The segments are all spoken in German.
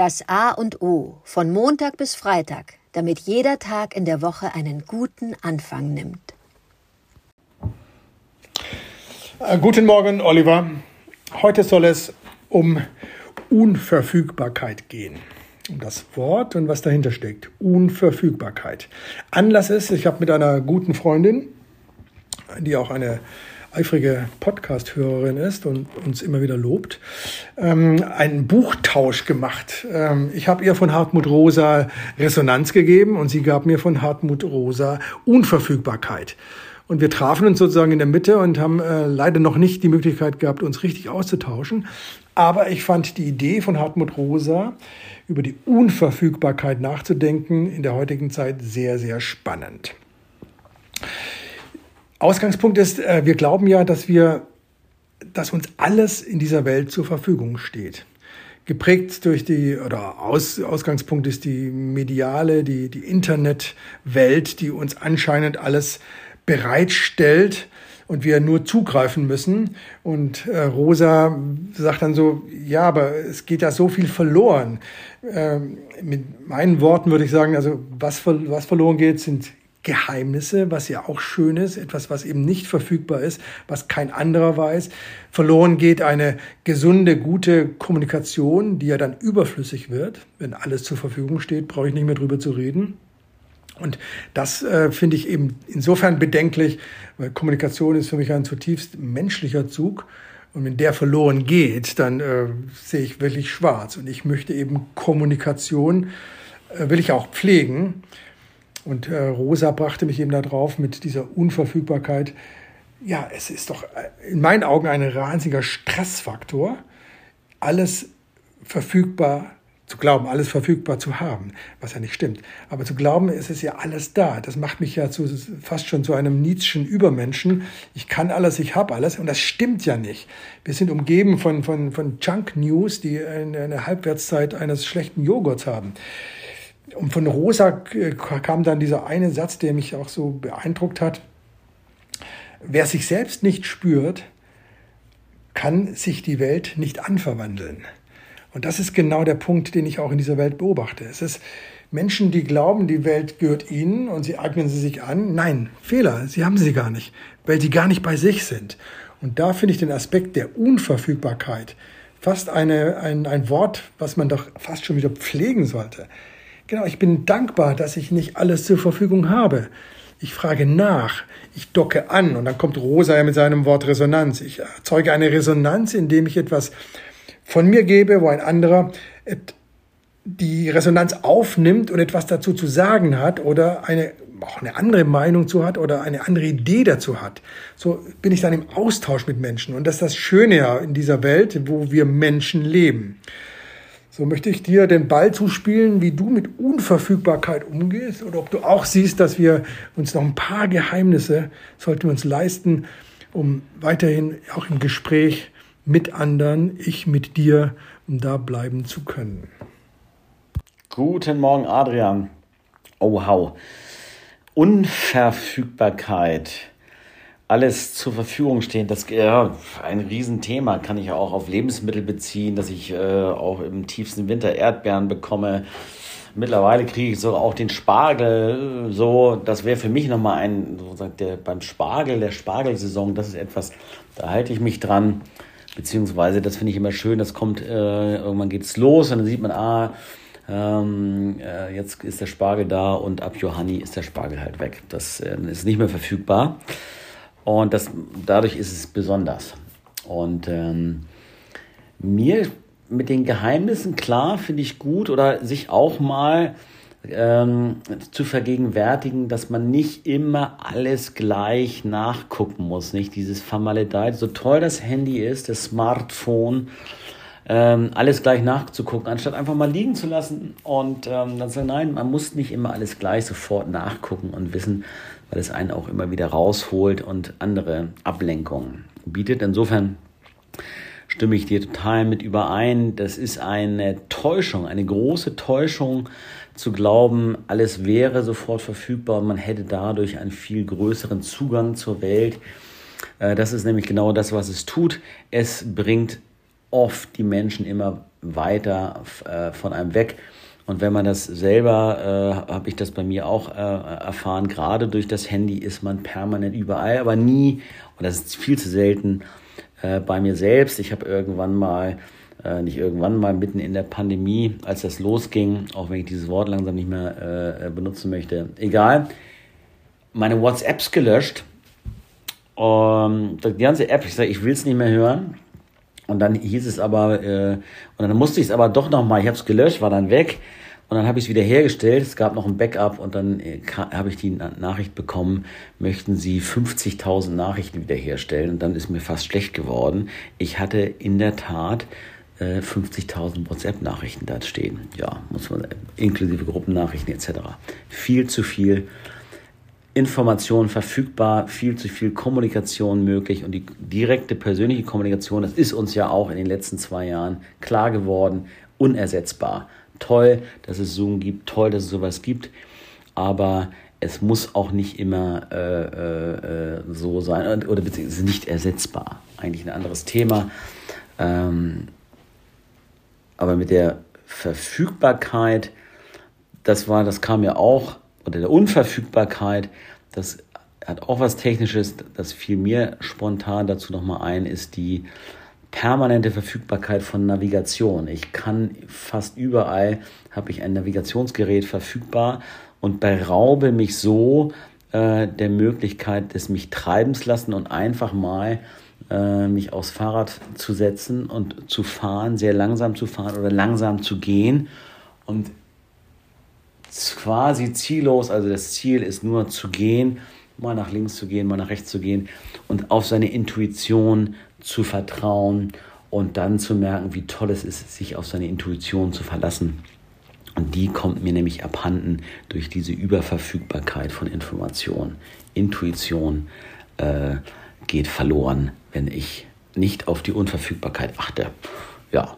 Das A und O von Montag bis Freitag, damit jeder Tag in der Woche einen guten Anfang nimmt. Äh, guten Morgen, Oliver. Heute soll es um Unverfügbarkeit gehen. Um das Wort und was dahinter steckt. Unverfügbarkeit. Anlass ist, ich habe mit einer guten Freundin, die auch eine eifrige Podcast-Hörerin ist und uns immer wieder lobt, ähm, einen Buchtausch gemacht. Ähm, ich habe ihr von Hartmut Rosa Resonanz gegeben und sie gab mir von Hartmut Rosa Unverfügbarkeit. Und wir trafen uns sozusagen in der Mitte und haben äh, leider noch nicht die Möglichkeit gehabt, uns richtig auszutauschen. Aber ich fand die Idee von Hartmut Rosa, über die Unverfügbarkeit nachzudenken, in der heutigen Zeit sehr, sehr spannend. Ausgangspunkt ist, äh, wir glauben ja, dass wir, dass uns alles in dieser Welt zur Verfügung steht. Geprägt durch die, oder Aus, Ausgangspunkt ist die mediale, die, die Internetwelt, die uns anscheinend alles bereitstellt und wir nur zugreifen müssen. Und äh, Rosa sagt dann so, ja, aber es geht da so viel verloren. Ähm, mit meinen Worten würde ich sagen, also was, was verloren geht, sind Geheimnisse, was ja auch schön ist, etwas, was eben nicht verfügbar ist, was kein anderer weiß. Verloren geht eine gesunde, gute Kommunikation, die ja dann überflüssig wird. Wenn alles zur Verfügung steht, brauche ich nicht mehr drüber zu reden. Und das äh, finde ich eben insofern bedenklich, weil Kommunikation ist für mich ein zutiefst menschlicher Zug. Und wenn der verloren geht, dann äh, sehe ich wirklich schwarz. Und ich möchte eben Kommunikation, äh, will ich auch pflegen. Und äh, Rosa brachte mich eben darauf mit dieser Unverfügbarkeit. Ja, es ist doch äh, in meinen Augen ein wahnsinniger Stressfaktor, alles verfügbar zu glauben, alles verfügbar zu haben, was ja nicht stimmt. Aber zu glauben, es ist ja alles da. Das macht mich ja zu, fast schon zu einem Nietzschen Übermenschen. Ich kann alles, ich habe alles. Und das stimmt ja nicht. Wir sind umgeben von, von, von Junk News, die eine, eine Halbwertszeit eines schlechten Joghurts haben. Und von Rosa kam dann dieser eine Satz, der mich auch so beeindruckt hat. Wer sich selbst nicht spürt, kann sich die Welt nicht anverwandeln. Und das ist genau der Punkt, den ich auch in dieser Welt beobachte. Es ist Menschen, die glauben, die Welt gehört ihnen und sie eignen sie sich an. Nein, Fehler, sie haben sie gar nicht, weil sie gar nicht bei sich sind. Und da finde ich den Aspekt der Unverfügbarkeit fast eine, ein, ein Wort, was man doch fast schon wieder pflegen sollte. Genau, ich bin dankbar, dass ich nicht alles zur Verfügung habe. Ich frage nach, ich docke an und dann kommt Rosa ja mit seinem Wort Resonanz. Ich erzeuge eine Resonanz, indem ich etwas von mir gebe, wo ein anderer die Resonanz aufnimmt und etwas dazu zu sagen hat oder eine, auch eine andere Meinung zu hat oder eine andere Idee dazu hat. So bin ich dann im Austausch mit Menschen. Und das ist das Schöne ja in dieser Welt, wo wir Menschen leben. So möchte ich dir den Ball zuspielen, wie du mit Unverfügbarkeit umgehst oder ob du auch siehst, dass wir uns noch ein paar Geheimnisse sollten wir uns leisten, um weiterhin auch im Gespräch mit anderen, ich mit dir, um da bleiben zu können. Guten Morgen, Adrian. Oh, wow. Unverfügbarkeit alles zur Verfügung stehen. Das ist ja, ein Riesenthema kann ich auch auf Lebensmittel beziehen, dass ich äh, auch im tiefsten Winter Erdbeeren bekomme. Mittlerweile kriege ich so auch den Spargel. So, das wäre für mich nochmal ein, so sagt der beim Spargel, der Spargelsaison, das ist etwas, da halte ich mich dran. Beziehungsweise, das finde ich immer schön, das kommt, äh, irgendwann geht's los und dann sieht man, ah, ähm, äh, jetzt ist der Spargel da und ab Johanni ist der Spargel halt weg. Das äh, ist nicht mehr verfügbar. Und das, dadurch ist es besonders. Und ähm, mir mit den Geheimnissen, klar, finde ich gut oder sich auch mal ähm, zu vergegenwärtigen, dass man nicht immer alles gleich nachgucken muss. Nicht dieses Vermaledeit, so toll das Handy ist, das Smartphone, ähm, alles gleich nachzugucken, anstatt einfach mal liegen zu lassen und ähm, dann sagen, nein, man muss nicht immer alles gleich sofort nachgucken und wissen, weil es einen auch immer wieder rausholt und andere Ablenkungen bietet. Insofern stimme ich dir total mit überein. Das ist eine Täuschung, eine große Täuschung zu glauben, alles wäre sofort verfügbar und man hätte dadurch einen viel größeren Zugang zur Welt. Äh, das ist nämlich genau das, was es tut. Es bringt oft die Menschen immer weiter äh, von einem weg. Und wenn man das selber, äh, habe ich das bei mir auch äh, erfahren, gerade durch das Handy ist man permanent überall, aber nie, und das ist viel zu selten, äh, bei mir selbst. Ich habe irgendwann mal, äh, nicht irgendwann mal, mitten in der Pandemie, als das losging, auch wenn ich dieses Wort langsam nicht mehr äh, benutzen möchte, egal, meine WhatsApps gelöscht. Um, die ganze App, ich sage, ich will es nicht mehr hören. Und dann hieß es aber, äh, und dann musste ich es aber doch nochmal, ich habe es gelöscht, war dann weg. Und dann habe ich es wieder hergestellt. Es gab noch ein Backup und dann äh, habe ich die Nachricht bekommen, möchten Sie 50.000 Nachrichten wiederherstellen? Und dann ist mir fast schlecht geworden. Ich hatte in der Tat äh, 50.000 WhatsApp-Nachrichten da stehen. Ja, muss man, inklusive Gruppennachrichten etc. Viel zu viel. Information verfügbar, viel zu viel Kommunikation möglich und die direkte persönliche Kommunikation, das ist uns ja auch in den letzten zwei Jahren klar geworden, unersetzbar. Toll, dass es Zoom gibt, toll, dass es sowas gibt, aber es muss auch nicht immer äh, äh, so sein oder beziehungsweise nicht ersetzbar. Eigentlich ein anderes Thema. Ähm, aber mit der Verfügbarkeit, das war, das kam ja auch oder der Unverfügbarkeit, das hat auch was Technisches, das fiel mir spontan dazu nochmal ein, ist die permanente Verfügbarkeit von Navigation. Ich kann fast überall, habe ich ein Navigationsgerät verfügbar und beraube mich so äh, der Möglichkeit des mich treibens lassen und einfach mal äh, mich aufs Fahrrad zu setzen und zu fahren, sehr langsam zu fahren oder langsam zu gehen und quasi ziellos, also das Ziel ist nur zu gehen, mal nach links zu gehen, mal nach rechts zu gehen und auf seine Intuition zu vertrauen und dann zu merken, wie toll es ist, sich auf seine Intuition zu verlassen. Und die kommt mir nämlich abhanden durch diese Überverfügbarkeit von Informationen. Intuition äh, geht verloren, wenn ich nicht auf die Unverfügbarkeit achte. Ja,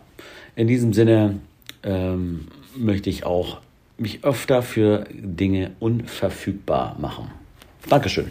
in diesem Sinne ähm, möchte ich auch mich öfter für Dinge unverfügbar machen. Dankeschön.